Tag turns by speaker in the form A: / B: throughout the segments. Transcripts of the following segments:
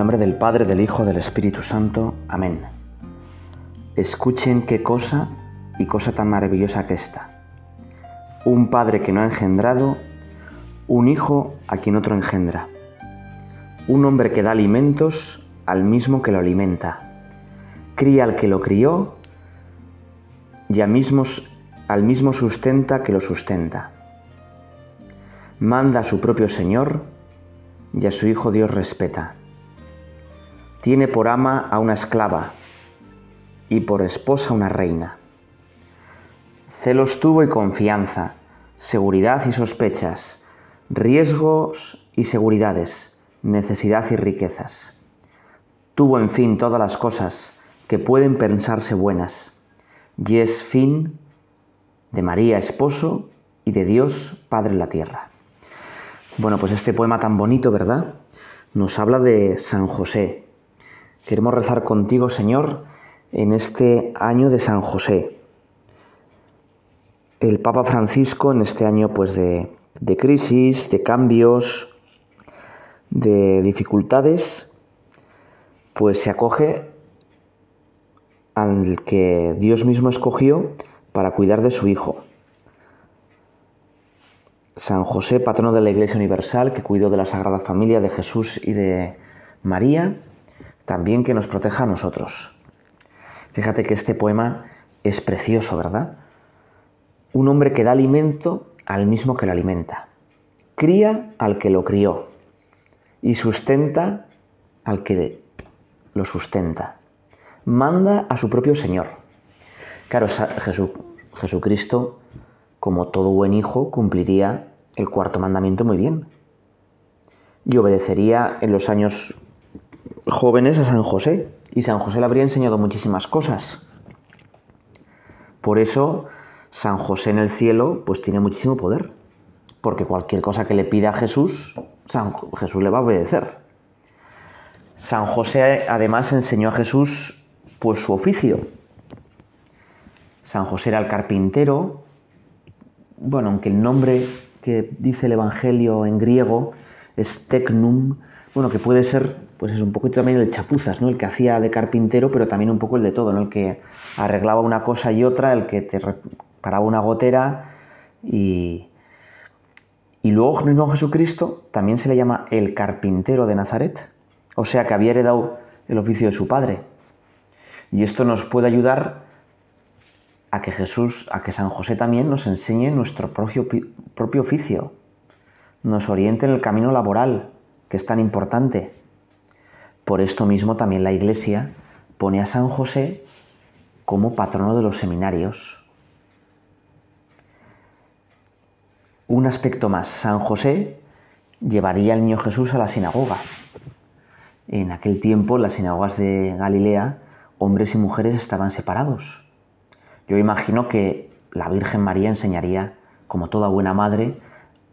A: nombre del Padre, del Hijo, del Espíritu Santo. Amén. Escuchen qué cosa y cosa tan maravillosa que esta. Un padre que no ha engendrado, un hijo a quien otro engendra. Un hombre que da alimentos al mismo que lo alimenta. Cría al que lo crió y mismo, al mismo sustenta que lo sustenta. Manda a su propio Señor y a su Hijo Dios respeta. Tiene por ama a una esclava y por esposa una reina. Celos tuvo y confianza, seguridad y sospechas, riesgos y seguridades, necesidad y riquezas. Tuvo en fin todas las cosas que pueden pensarse buenas, y es fin de María esposo y de Dios Padre en la tierra. Bueno, pues este poema tan bonito, ¿verdad? Nos habla de San José. Queremos rezar contigo, Señor, en este año de San José. El Papa Francisco, en este año pues de, de crisis, de cambios, de dificultades, pues se acoge al que Dios mismo escogió para cuidar de su Hijo. San José, patrono de la Iglesia Universal, que cuidó de la Sagrada Familia de Jesús y de María, también que nos proteja a nosotros. Fíjate que este poema es precioso, ¿verdad? Un hombre que da alimento al mismo que lo alimenta, cría al que lo crió y sustenta al que lo sustenta. Manda a su propio Señor. Claro, Jesucristo, como todo buen hijo, cumpliría el cuarto mandamiento muy bien. Y obedecería en los años jóvenes a San José. Y San José le habría enseñado muchísimas cosas. Por eso San José en el cielo pues tiene muchísimo poder. Porque cualquier cosa que le pida a Jesús, San Jesús le va a obedecer. San José además enseñó a Jesús pues su oficio. San José era el carpintero. Bueno, aunque el nombre que dice el Evangelio en griego es tecnum, bueno, que puede ser, pues es un poquito también el chapuzas, ¿no? El que hacía de carpintero, pero también un poco el de todo, ¿no? El que arreglaba una cosa y otra, el que te paraba una gotera y... Y luego mismo Jesucristo también se le llama el carpintero de Nazaret, o sea que había heredado el oficio de su padre. Y esto nos puede ayudar a que Jesús, a que San José también nos enseñe nuestro propio, propio oficio, nos oriente en el camino laboral, que es tan importante. Por esto mismo también la Iglesia pone a San José como patrono de los seminarios. Un aspecto más, San José llevaría al niño Jesús a la sinagoga. En aquel tiempo, en las sinagogas de Galilea, hombres y mujeres estaban separados. Yo imagino que la Virgen María enseñaría, como toda buena madre,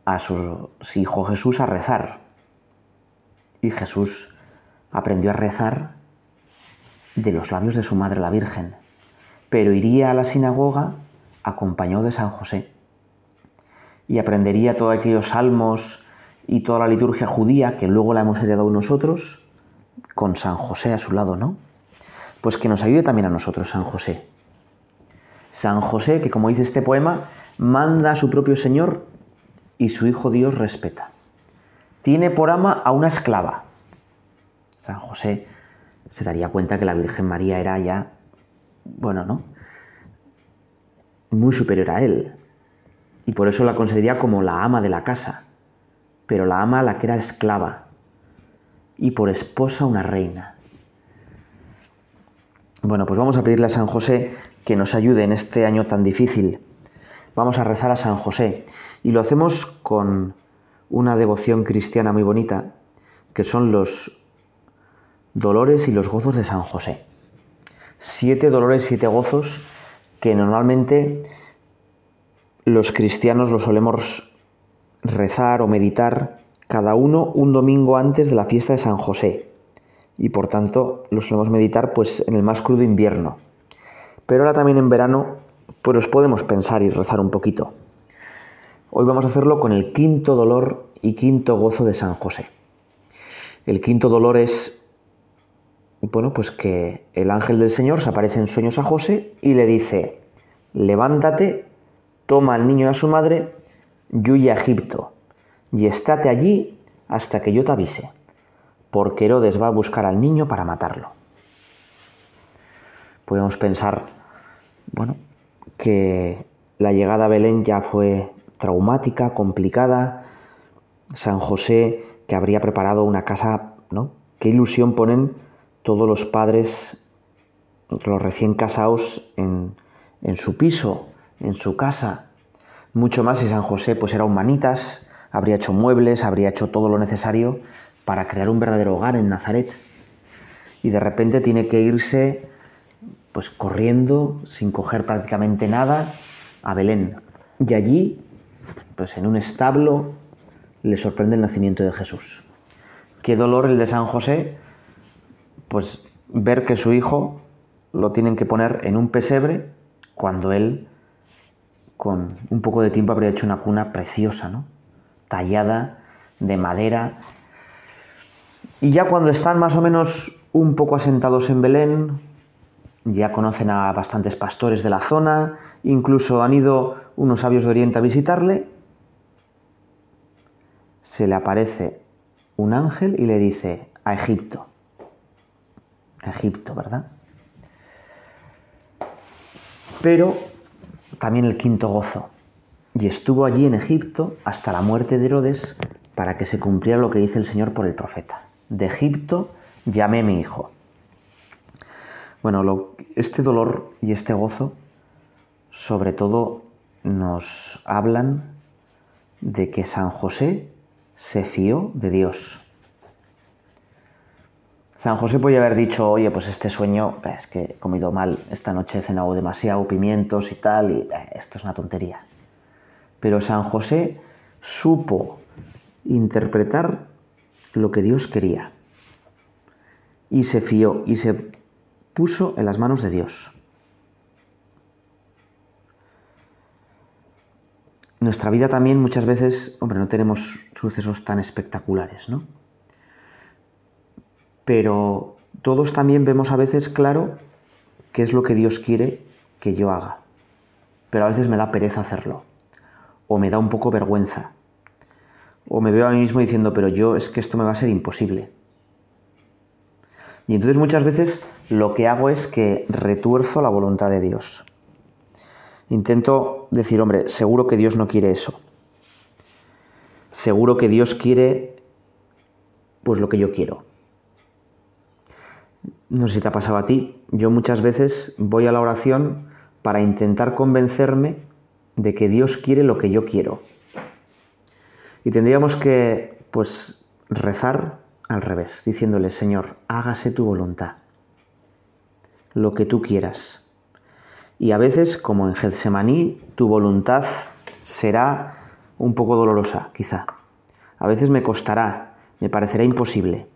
A: a su hijo Jesús a rezar. Y Jesús aprendió a rezar de los labios de su madre la Virgen, pero iría a la sinagoga acompañado de San José y aprendería todos aquellos salmos y toda la liturgia judía que luego la hemos heredado nosotros con San José a su lado, ¿no? Pues que nos ayude también a nosotros San José San José, que como dice este poema, manda a su propio Señor y su Hijo Dios respeta. Tiene por ama a una esclava. San José se daría cuenta que la Virgen María era ya, bueno, ¿no? Muy superior a él. Y por eso la consideraría como la ama de la casa. Pero la ama la que era esclava. Y por esposa una reina. Bueno, pues vamos a pedirle a San José que nos ayude en este año tan difícil. Vamos a rezar a San José y lo hacemos con una devoción cristiana muy bonita, que son los dolores y los gozos de San José. Siete dolores, siete gozos que normalmente los cristianos los solemos rezar o meditar cada uno un domingo antes de la fiesta de San José. Y por tanto los solemos meditar pues en el más crudo invierno. Pero ahora también en verano, pues los podemos pensar y rezar un poquito. Hoy vamos a hacerlo con el quinto dolor y quinto gozo de San José. El quinto dolor es bueno, pues que el ángel del Señor se aparece en sueños a José y le dice, levántate, toma al niño y a su madre y huye a Egipto, y estate allí hasta que yo te avise, porque Herodes va a buscar al niño para matarlo. Podemos pensar, bueno, que la llegada a Belén ya fue traumática, complicada. San José, que habría preparado una casa, ¿no? Qué ilusión ponen todos los padres, los recién casados, en, en su piso, en su casa. Mucho más si San José pues era humanitas, habría hecho muebles, habría hecho todo lo necesario para crear un verdadero hogar en Nazaret. Y de repente tiene que irse pues corriendo, sin coger prácticamente nada, a Belén. Y allí, pues en un establo, le sorprende el nacimiento de Jesús. Qué dolor el de San José, pues ver que su hijo lo tienen que poner en un pesebre cuando él, con un poco de tiempo, habría hecho una cuna preciosa, ¿no? Tallada de madera. Y ya cuando están más o menos un poco asentados en Belén, ya conocen a bastantes pastores de la zona, incluso han ido unos sabios de Oriente a visitarle, se le aparece un ángel y le dice a Egipto, a Egipto, ¿verdad? Pero también el quinto gozo, y estuvo allí en Egipto hasta la muerte de Herodes para que se cumpliera lo que dice el Señor por el profeta. De Egipto llamé a mi hijo. Bueno, este dolor y este gozo sobre todo nos hablan de que San José se fió de Dios. San José podía haber dicho, oye, pues este sueño, eh, es que he comido mal, esta noche he cenado demasiado pimientos y tal, y eh, esto es una tontería. Pero San José supo interpretar lo que Dios quería y se fió y se puso en las manos de Dios. Nuestra vida también muchas veces, hombre, no tenemos sucesos tan espectaculares, ¿no? Pero todos también vemos a veces claro qué es lo que Dios quiere que yo haga. Pero a veces me da pereza hacerlo. O me da un poco vergüenza. O me veo a mí mismo diciendo, pero yo es que esto me va a ser imposible. Y entonces muchas veces lo que hago es que retuerzo la voluntad de Dios. Intento decir, hombre, seguro que Dios no quiere eso. Seguro que Dios quiere pues lo que yo quiero. No sé si te ha pasado a ti. Yo muchas veces voy a la oración para intentar convencerme de que Dios quiere lo que yo quiero. Y tendríamos que pues rezar al revés, diciéndole, Señor, hágase tu voluntad, lo que tú quieras. Y a veces, como en Getsemaní, tu voluntad será un poco dolorosa, quizá. A veces me costará, me parecerá imposible.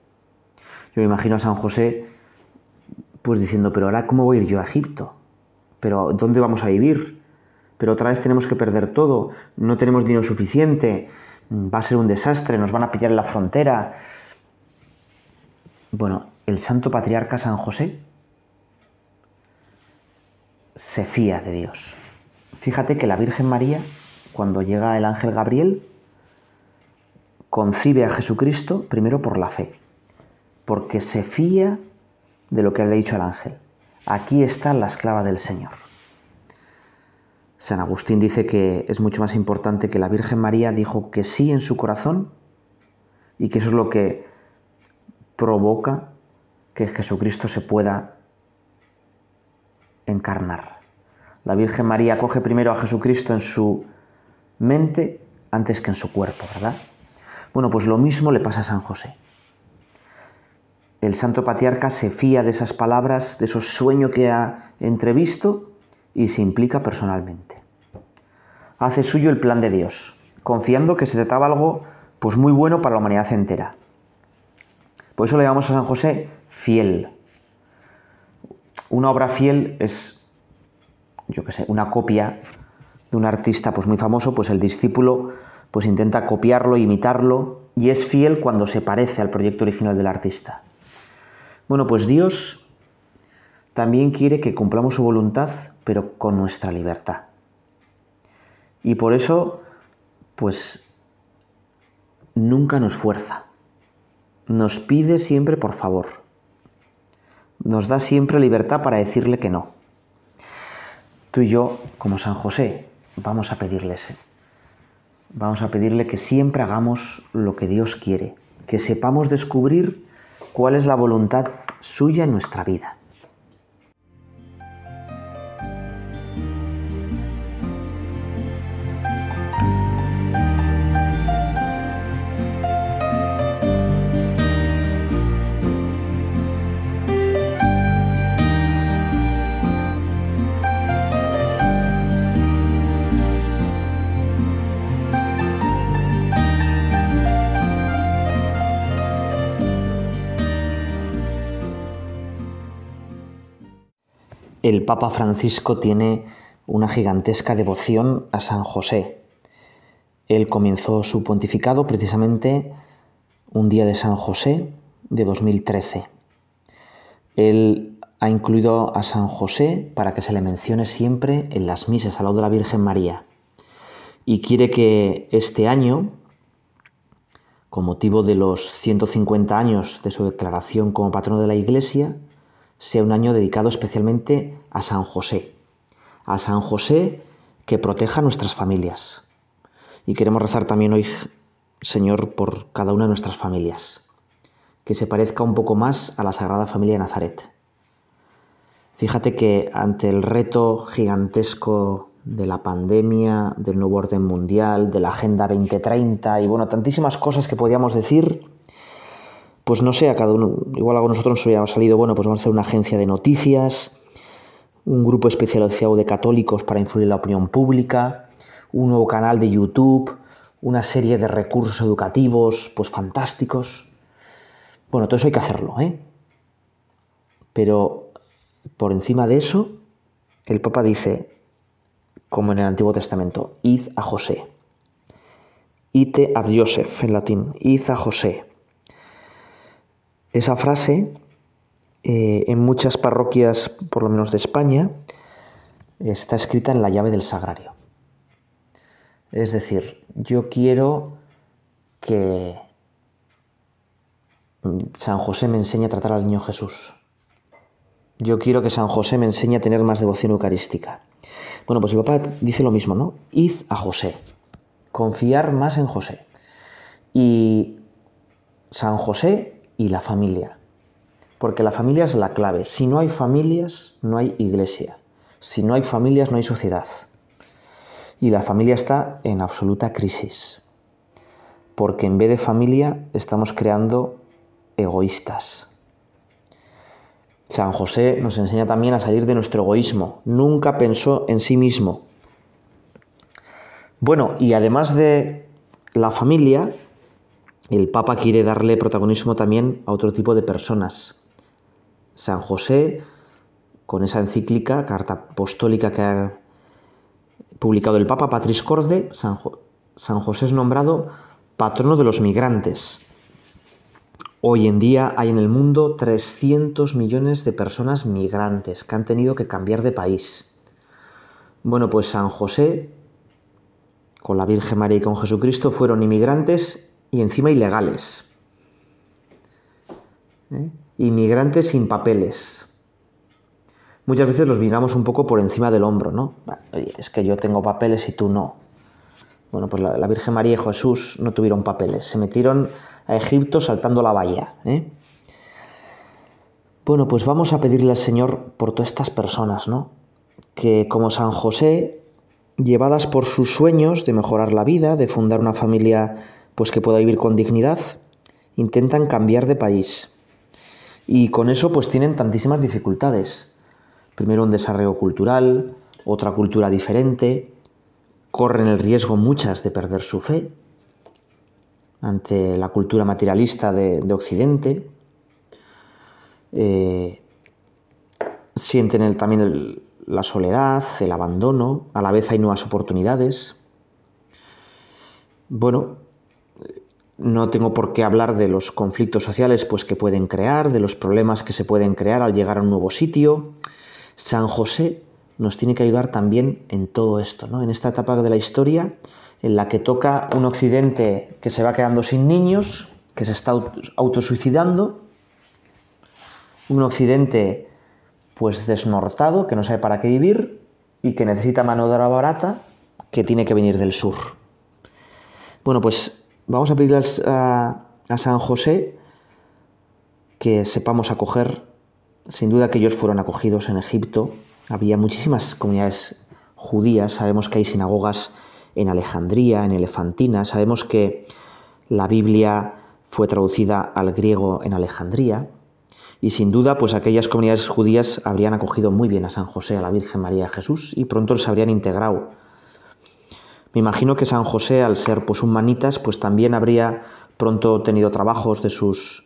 A: Yo me imagino a San José pues diciendo, pero ahora cómo voy a ir yo a Egipto? ¿Pero dónde vamos a vivir? Pero otra vez tenemos que perder todo, no tenemos dinero suficiente, va a ser un desastre, nos van a pillar en la frontera, bueno, el santo patriarca San José se fía de Dios. Fíjate que la Virgen María, cuando llega el ángel Gabriel, concibe a Jesucristo primero por la fe, porque se fía de lo que le ha dicho el ángel. Aquí está la esclava del Señor. San Agustín dice que es mucho más importante que la Virgen María dijo que sí en su corazón y que eso es lo que provoca que Jesucristo se pueda encarnar. La Virgen María coge primero a Jesucristo en su mente antes que en su cuerpo, ¿verdad? Bueno, pues lo mismo le pasa a San José. El santo patriarca se fía de esas palabras, de esos sueños que ha entrevisto y se implica personalmente. Hace suyo el plan de Dios, confiando que se trataba algo pues muy bueno para la humanidad entera. Por eso le llamamos a San José fiel. Una obra fiel es, yo qué sé, una copia de un artista pues muy famoso, pues el discípulo pues intenta copiarlo, imitarlo y es fiel cuando se parece al proyecto original del artista. Bueno, pues Dios también quiere que cumplamos su voluntad, pero con nuestra libertad. Y por eso, pues, nunca nos fuerza. Nos pide siempre por favor. Nos da siempre libertad para decirle que no. Tú y yo, como San José, vamos a pedirle Vamos a pedirle que siempre hagamos lo que Dios quiere, que sepamos descubrir cuál es la voluntad suya en nuestra vida. El Papa Francisco tiene una gigantesca devoción a San José. Él comenzó su pontificado precisamente un día de San José de 2013. Él ha incluido a San José para que se le mencione siempre en las misas al lado de la Virgen María. Y quiere que este año, con motivo de los 150 años de su declaración como patrono de la Iglesia, sea un año dedicado especialmente a San José. A San José que proteja nuestras familias. Y queremos rezar también hoy, Señor, por cada una de nuestras familias. Que se parezca un poco más a la Sagrada Familia de Nazaret. Fíjate que ante el reto gigantesco de la pandemia, del nuevo orden mundial, de la Agenda 2030 y bueno, tantísimas cosas que podíamos decir, pues no sé, a cada uno, igual a nosotros nos hubiera salido, bueno, pues vamos a hacer una agencia de noticias, un grupo especializado de católicos para influir en la opinión pública, un nuevo canal de YouTube, una serie de recursos educativos, pues fantásticos. Bueno, todo eso hay que hacerlo, ¿eh? Pero por encima de eso, el Papa dice, como en el Antiguo Testamento, id a José. Ite ad Joseph en latín, id a José. Esa frase, eh, en muchas parroquias, por lo menos de España, está escrita en la llave del sagrario. Es decir, yo quiero que San José me enseñe a tratar al niño Jesús. Yo quiero que San José me enseñe a tener más devoción eucarística. Bueno, pues el papá dice lo mismo, ¿no? Id a José. Confiar más en José. Y San José y la familia. Porque la familia es la clave. Si no hay familias, no hay iglesia. Si no hay familias, no hay sociedad. Y la familia está en absoluta crisis. Porque en vez de familia estamos creando egoístas. San José nos enseña también a salir de nuestro egoísmo. Nunca pensó en sí mismo. Bueno, y además de la familia, el Papa quiere darle protagonismo también a otro tipo de personas. San José, con esa encíclica, carta apostólica que ha publicado el Papa Patris Corde, San, San José es nombrado patrono de los migrantes. Hoy en día hay en el mundo 300 millones de personas migrantes que han tenido que cambiar de país. Bueno, pues San José, con la Virgen María y con Jesucristo, fueron inmigrantes y encima ilegales. ¿Eh? Inmigrantes sin papeles. Muchas veces los miramos un poco por encima del hombro, ¿no? Oye, es que yo tengo papeles y tú no. Bueno, pues la, Virgen María y Jesús no tuvieron papeles, se metieron a Egipto saltando la valla. ¿eh? Bueno, pues vamos a pedirle al Señor por todas estas personas, ¿no? Que como San José, llevadas por sus sueños de mejorar la vida, de fundar una familia pues que pueda vivir con dignidad, intentan cambiar de país. Y con eso pues tienen tantísimas dificultades. Primero un desarrollo cultural, otra cultura diferente, corren el riesgo muchas de perder su fe ante la cultura materialista de, Occidente, eh, sienten también la soledad, el abandono, a la vez hay nuevas oportunidades. Bueno, No tengo por qué hablar de los conflictos sociales pues, que pueden crear, de los problemas que se pueden crear al llegar a un nuevo sitio. San José nos tiene que ayudar también en todo esto, ¿no? en esta etapa de la historia en la que toca un occidente que se va quedando sin niños, que se está autosuicidando, un occidente pues desnortado, que no sabe para qué vivir y que necesita mano de obra barata, que tiene que venir del sur. Bueno, pues vamos a pedirle a, San José que sepamos acoger. Sin duda que ellos fueron acogidos en Egipto. Había muchísimas comunidades judías. Sabemos que hay sinagogas en Alejandría, en Elefantina. Sabemos que la Biblia fue traducida al griego en Alejandría. Y sin duda, pues aquellas comunidades judías habrían acogido muy bien a San José, a la Virgen María y a Jesús, y pronto les habrían integrado. Me imagino que San José, al ser pues un manitas, pues también habría pronto tenido trabajos de sus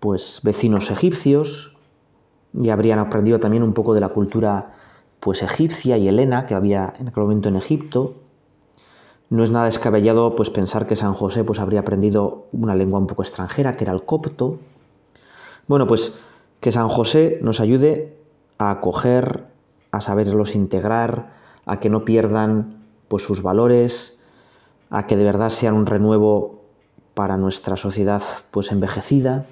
A: pues vecinos egipcios y habrían aprendido también un poco de la cultura pues egipcia y helena que había en aquel momento en Egipto. No es nada descabellado pues pensar que San José pues habría aprendido una lengua un poco extranjera, que era el copto. Bueno, pues que San José nos ayude a acoger, a saberlos integrar, a que no pierdan pues sus valores, a que de verdad sean un renuevo para nuestra sociedad pues envejecida.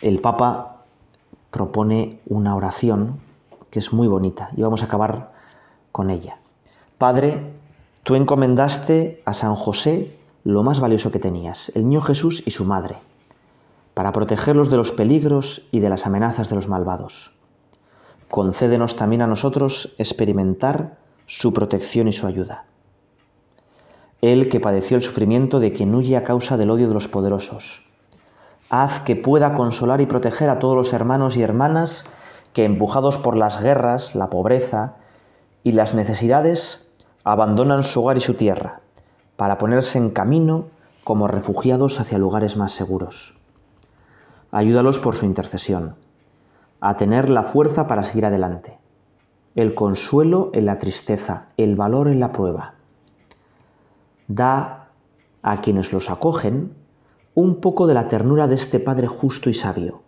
A: El Papa propone una oración que es muy bonita y vamos a acabar con ella. Padre, tú encomendaste a San José lo más valioso que tenías, el niño Jesús y su madre, para protegerlos de los peligros y de las amenazas de los malvados. Concédenos también a nosotros experimentar su protección y su ayuda. Él que padeció el sufrimiento de quien huye a causa del odio de los poderosos. Haz que pueda consolar y proteger a todos los hermanos y hermanas que empujados por las guerras, la pobreza y las necesidades, abandonan su hogar y su tierra para ponerse en camino como refugiados hacia lugares más seguros. Ayúdalos por su intercesión, a tener la fuerza para seguir adelante, el consuelo en la tristeza, el valor en la prueba. Da a quienes los acogen un poco de la ternura de este Padre justo y sabio,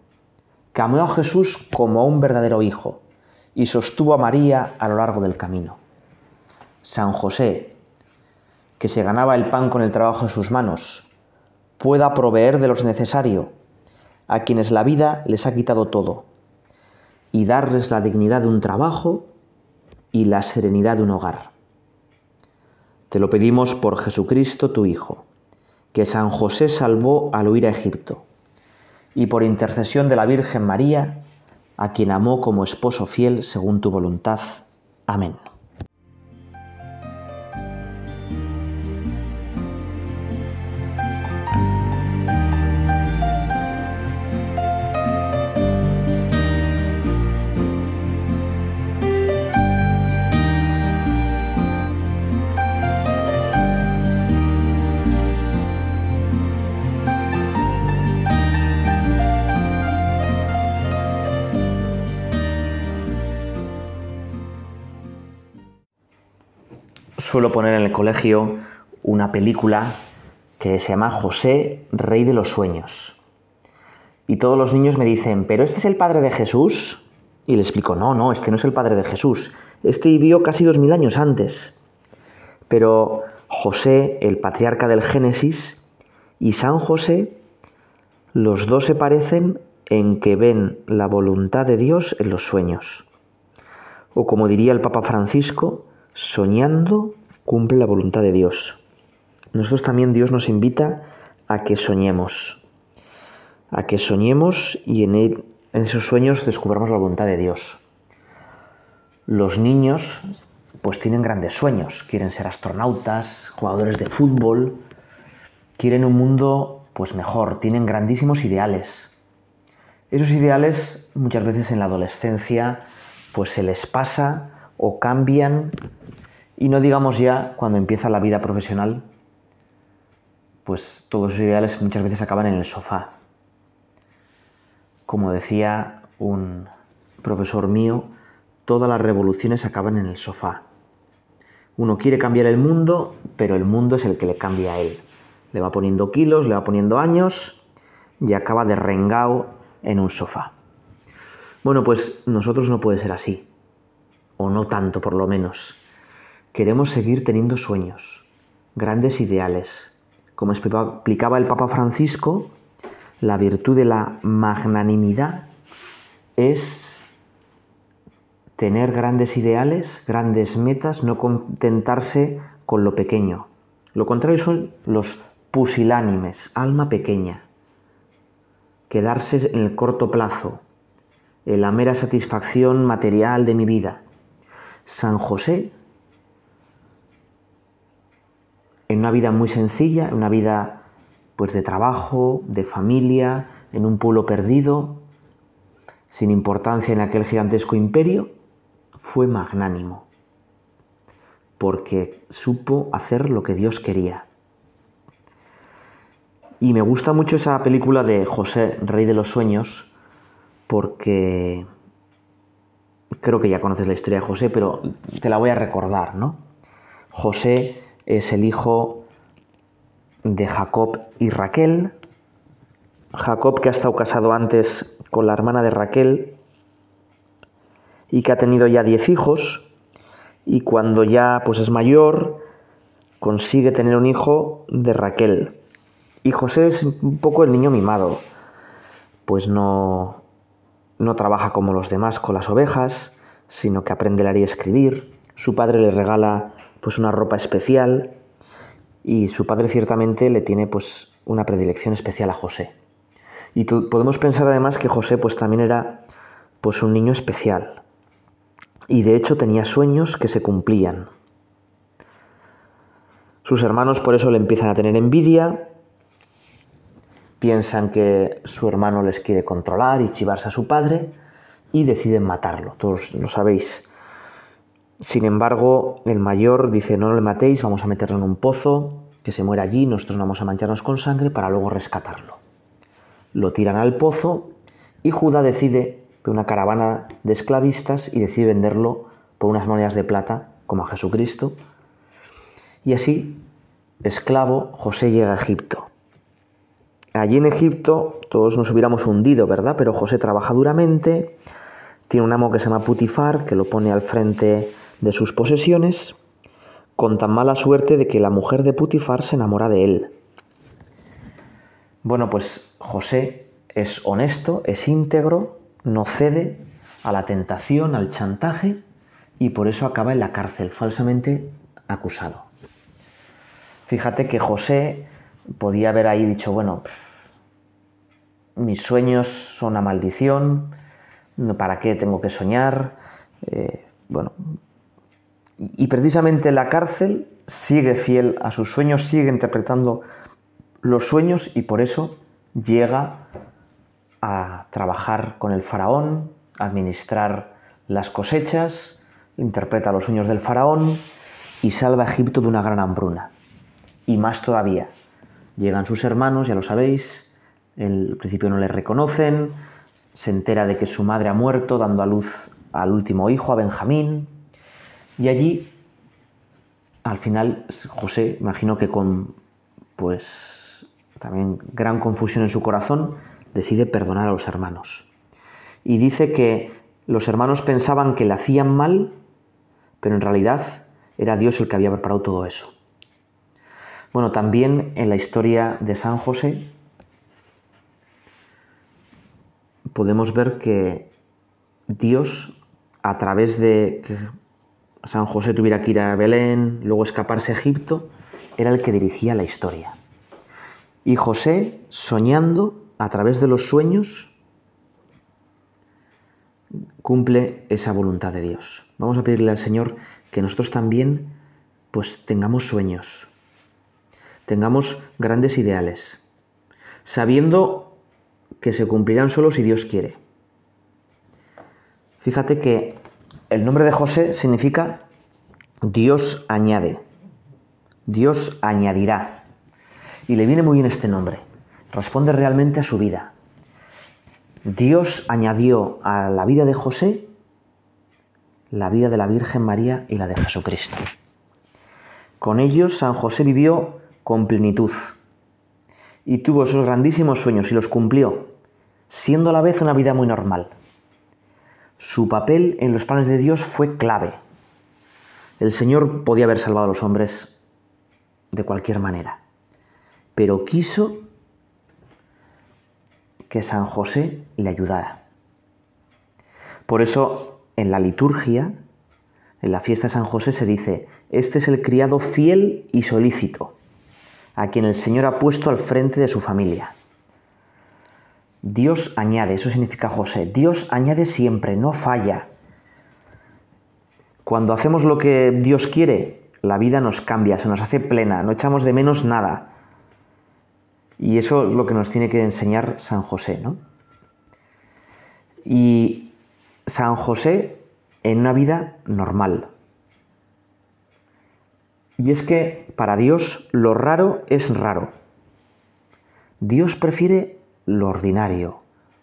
A: que amó a Jesús como a un verdadero hijo y sostuvo a María a lo largo del camino. San José, que se ganaba el pan con el trabajo de sus manos, pueda proveer de lo necesario a quienes la vida les ha quitado todo y darles la dignidad de un trabajo y la serenidad de un hogar. Te lo pedimos por Jesucristo tu Hijo, que San José salvó al huir a Egipto y por intercesión de la Virgen María, a quien amó como esposo fiel según tu voluntad. Amén. Suelo poner en el colegio una película que se llama José, Rey de los Sueños. Y todos los niños me dicen, ¿pero este es el padre de Jesús? Y le explico, no, no, este no es el padre de Jesús. Este vivió casi dos mil años antes. Pero José, el patriarca del Génesis, y San José, los dos se parecen en que ven la voluntad de Dios en los sueños. O como diría el Papa Francisco, soñando cumple la voluntad de Dios. Nosotros también Dios nos invita a que soñemos, a que soñemos y en, esos sueños descubramos la voluntad de Dios. Los niños pues tienen grandes sueños, quieren ser astronautas, jugadores de fútbol, quieren un mundo pues mejor, tienen grandísimos ideales. Esos ideales muchas veces en la adolescencia pues se les pasa o cambian y no digamos ya cuando empieza la vida profesional, pues todos los ideales muchas veces acaban en el sofá. Como decía un profesor mío, todas las revoluciones acaban en el sofá. Uno quiere cambiar el mundo, pero el mundo es el que le cambia a él. Le va poniendo kilos, le va poniendo años y acaba de rengao en un sofá. Bueno, pues nosotros no puede ser así, o no tanto por lo menos. Queremos seguir teniendo sueños, grandes ideales. Como explicaba el Papa Francisco, la virtud de la magnanimidad es tener grandes ideales, grandes metas, no contentarse con lo pequeño. Lo contrario son los pusilánimes, alma pequeña. Quedarse en el corto plazo, en la mera satisfacción material de mi vida. San José, en una vida muy sencilla, en una vida pues de trabajo, de familia, en un pueblo perdido, sin importancia en aquel gigantesco imperio, fue magnánimo, porque supo hacer lo que Dios quería. Y me gusta mucho esa película de José, Rey de los Sueños, porque creo que ya conoces la historia de José, pero te la voy a recordar, ¿no? José es el hijo de Jacob y Raquel. Jacob que ha estado casado antes con la hermana de Raquel y que ha tenido ya diez hijos y cuando ya pues es mayor consigue tener un hijo de Raquel. Y José es un poco el niño mimado, pues no, no trabaja como los demás con las ovejas, sino que aprende a leer y escribir. Su padre le regala pues una ropa especial y su padre ciertamente le tiene pues una predilección especial a José. Y podemos pensar además que José pues también era pues un niño especial, y de hecho tenía sueños que se cumplían. Sus hermanos por eso le empiezan a tener envidia, piensan que su hermano les quiere controlar y chivarse a su padre y deciden matarlo, todos lo sabéis. Sin embargo, el mayor dice, no le matéis, vamos a meterlo en un pozo, que se muera allí, nosotros no vamos a mancharnos con sangre para luego rescatarlo. Lo tiran al pozo y Judá decide una caravana de esclavistas y decide venderlo por unas monedas de plata, como a Jesucristo. Y así, esclavo, José llega a Egipto. Allí en Egipto todos nos hubiéramos hundido, ¿verdad? Pero José trabaja duramente, tiene un amo que se llama Putifar, que lo pone al frente de sus posesiones, con tan mala suerte de que la mujer de Putifar se enamora de él. Bueno, pues José es honesto, es íntegro, no cede a la tentación, al chantaje, y por eso acaba en la cárcel, falsamente acusado. Fíjate que José podía haber ahí dicho, bueno, mis sueños son una maldición, ¿para qué tengo que soñar? Eh, bueno, y precisamente en la cárcel sigue fiel a sus sueños, sigue interpretando los sueños y por eso llega a trabajar con el faraón, administrar las cosechas, interpreta los sueños del faraón y salva a Egipto de una gran hambruna. Y más todavía, llegan sus hermanos, ya lo sabéis, al principio no le reconocen, se entera de que su madre ha muerto dando a luz al último hijo, a Benjamín, y allí, al final, José, imagino que con, pues, también gran confusión en su corazón, decide perdonar a los hermanos. Y dice que los hermanos pensaban que le hacían mal, pero en realidad era Dios el que había preparado todo eso. Bueno, también en la historia de San José podemos ver que Dios, a través de San José tuviera que ir a Belén, luego escaparse a Egipto, era el que dirigía la historia. Y José, soñando, a través de los sueños cumple esa voluntad de Dios. Vamos a pedirle al Señor que nosotros también pues tengamos sueños, tengamos grandes ideales, sabiendo que se cumplirán solo si Dios quiere. Fíjate que el nombre de José significa Dios añade, Dios añadirá. Y le viene muy bien este nombre responde realmente a su vida. Dios añadió a la vida de José la vida de la Virgen María y la de Jesucristo. Con ellos San José vivió con plenitud y tuvo esos grandísimos sueños y los cumplió, siendo a la vez una vida muy normal. Su papel en los planes de Dios fue clave. El Señor podía haber salvado a los hombres de cualquier manera, pero quiso que San José le ayudara. Por eso en la liturgia, en la fiesta de San José se dice, este es el criado fiel y solícito, a quien el Señor ha puesto al frente de su familia. Dios añade, eso significa José, Dios añade siempre, no falla. Cuando hacemos lo que Dios quiere, la vida nos cambia, se nos hace plena, no echamos de menos nada. Y eso es lo que nos tiene que enseñar San José, ¿no? Y San José en una vida normal. Y es que para Dios lo raro es raro. Dios prefiere lo ordinario,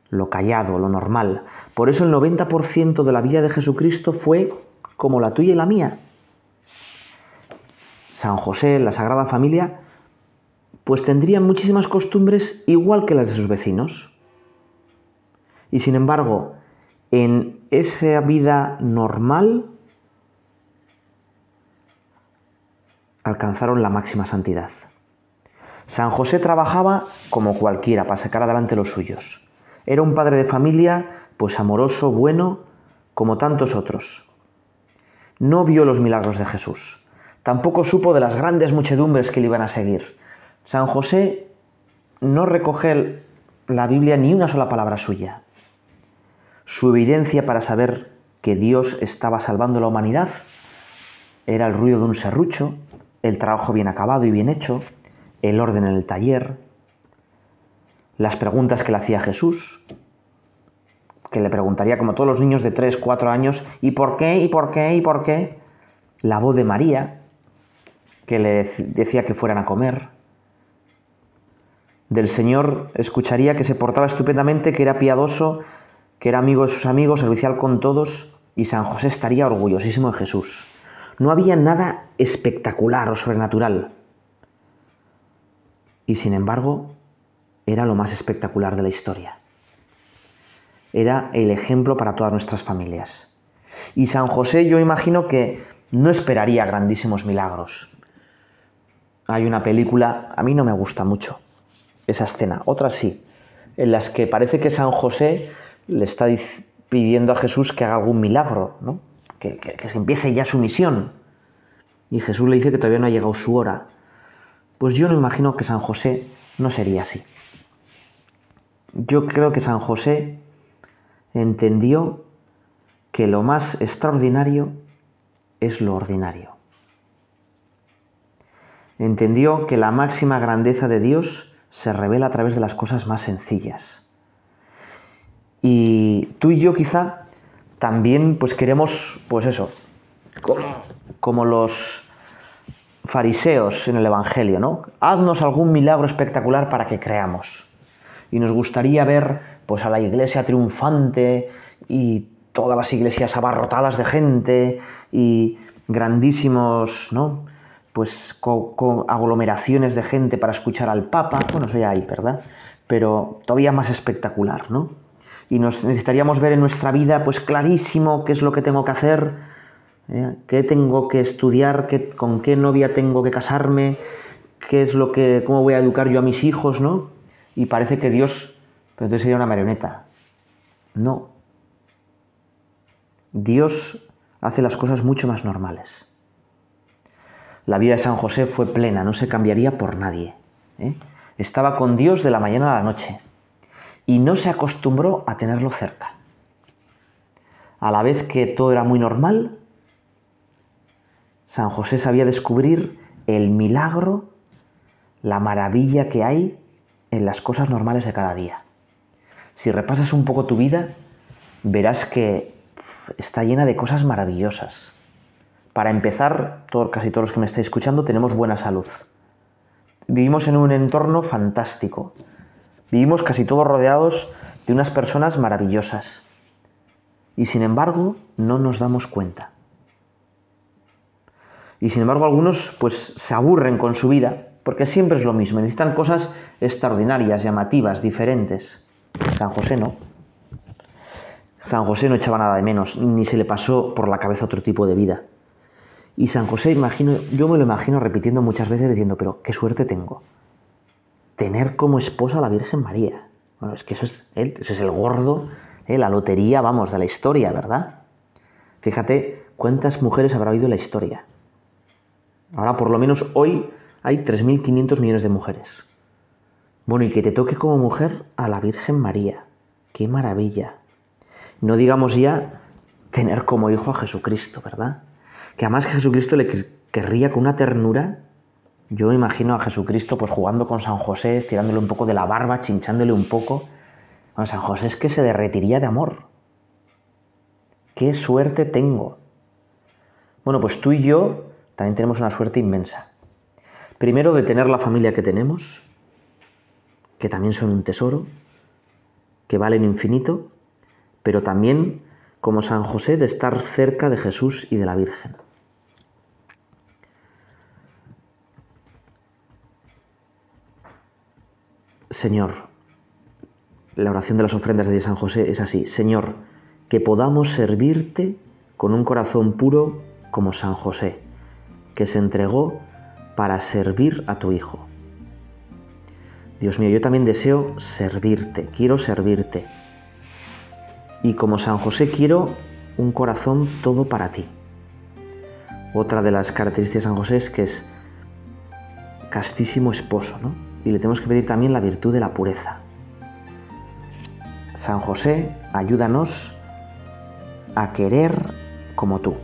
A: lo callado, lo normal. Por eso el 90% de la vida de Jesucristo fue como la tuya y la mía. San José, la Sagrada Familia, pues tendrían muchísimas costumbres igual que las de sus vecinos. Y sin embargo, en esa vida normal alcanzaron la máxima santidad. San José trabajaba como cualquiera para sacar adelante los suyos. Era un padre de familia, pues amoroso, bueno, como tantos otros. No vio los milagros de Jesús. Tampoco supo de las grandes muchedumbres que le iban a seguir. San José no recoge la Biblia ni una sola palabra suya. Su evidencia para saber que Dios estaba salvando la humanidad era el ruido de un serrucho, el trabajo bien acabado y bien hecho, el orden en el taller, las preguntas que le hacía Jesús, que le preguntaría como todos los niños de 3, 4 años, ¿y por qué? ¿y por qué? ¿y por qué? La voz de María, que le decía que fueran a comer. Del Señor escucharía que se portaba estupendamente, que era piadoso, que era amigo de sus amigos, servicial con todos, y San José estaría orgullosísimo de Jesús. No había nada espectacular o sobrenatural y sin embargo era lo más espectacular de la historia. Era el ejemplo para todas nuestras familias. Y San José yo imagino que no esperaría grandísimos milagros. Hay una película, a mí no me gusta mucho esa escena, otra sí, en las que parece que San José le está pidiendo a Jesús que haga algún milagro, ¿no? que, que, que empiece ya su misión. Y Jesús le dice que todavía no ha llegado su hora. Pues yo no imagino que San José no sería así. Yo creo que San José entendió que lo más extraordinario es lo ordinario. Entendió que la máxima grandeza de Dios se revela a través de las cosas más sencillas. Y tú y yo quizá también pues queremos, pues eso, como, como los fariseos en el Evangelio, ¿no? Haznos algún milagro espectacular para que creamos. Y nos gustaría ver pues a la iglesia triunfante y todas las iglesias abarrotadas de gente y grandísimos, ¿no? Pues con, aglomeraciones de gente para escuchar al Papa, bueno, eso ya hay, ¿verdad? Pero todavía más espectacular, ¿no? Y nos necesitaríamos ver en nuestra vida, pues clarísimo qué es lo que tengo que hacer. ¿Qué tengo que estudiar? ¿Con qué novia tengo que casarme? ¿Qué es lo que, cómo voy a educar yo a mis hijos? ¿no? Y parece que Dios, pero entonces sería una marioneta. No. Dios hace las cosas mucho más normales. La vida de San José fue plena, no se cambiaría por nadie. ¿eh? Estaba con Dios de la mañana a la noche y no se acostumbró a tenerlo cerca. A la vez que todo era muy normal, San José sabía descubrir el milagro, la maravilla que hay en las cosas normales de cada día. Si repasas un poco tu vida, verás que está llena de cosas maravillosas. Para empezar, casi todos los que me estáis escuchando tenemos buena salud. Vivimos en un entorno fantástico. Vivimos casi todos rodeados de unas personas maravillosas. Y sin embargo, no nos damos cuenta. Y sin embargo algunos pues se aburren con su vida porque siempre es lo mismo, necesitan cosas extraordinarias, llamativas, diferentes. San José no. San José no echaba nada de menos, ni se le pasó por la cabeza otro tipo de vida. Y San José, imagino, yo me lo imagino repitiendo muchas veces diciendo, pero qué suerte tengo. Tener como esposa a la Virgen María. Bueno, es que eso es, él, eso es el gordo, ¿eh? la lotería, vamos, de la historia, ¿verdad? Fíjate cuántas mujeres habrá habido en la historia. Ahora, por lo menos hoy, hay 3.500 millones de mujeres. Bueno, y que te toque como mujer a la Virgen María. ¡Qué maravilla! No digamos ya tener como hijo a Jesucristo, ¿verdad? Que además Jesucristo le querría con una ternura. Yo imagino a Jesucristo pues jugando con San José, estirándole un poco de la barba, chinchándole un poco. Bueno, San José es que se derretiría de amor. ¡Qué suerte tengo! Bueno, pues tú y yo también tenemos una suerte inmensa. Primero de tener la familia que tenemos, que también son un tesoro, que valen infinito, pero también, como San José, de estar cerca de Jesús y de la Virgen. Señor, la oración de las ofrendas de San José es así, Señor, que podamos servirte con un corazón puro como San José, que se entregó para servir a tu Hijo. Dios mío, yo también deseo servirte, quiero servirte. Y como San José quiero un corazón todo para ti. Otra de las características de San José es que es castísimo esposo, ¿no? Y le tenemos que pedir también la virtud de la pureza. San José, ayúdanos a querer como tú.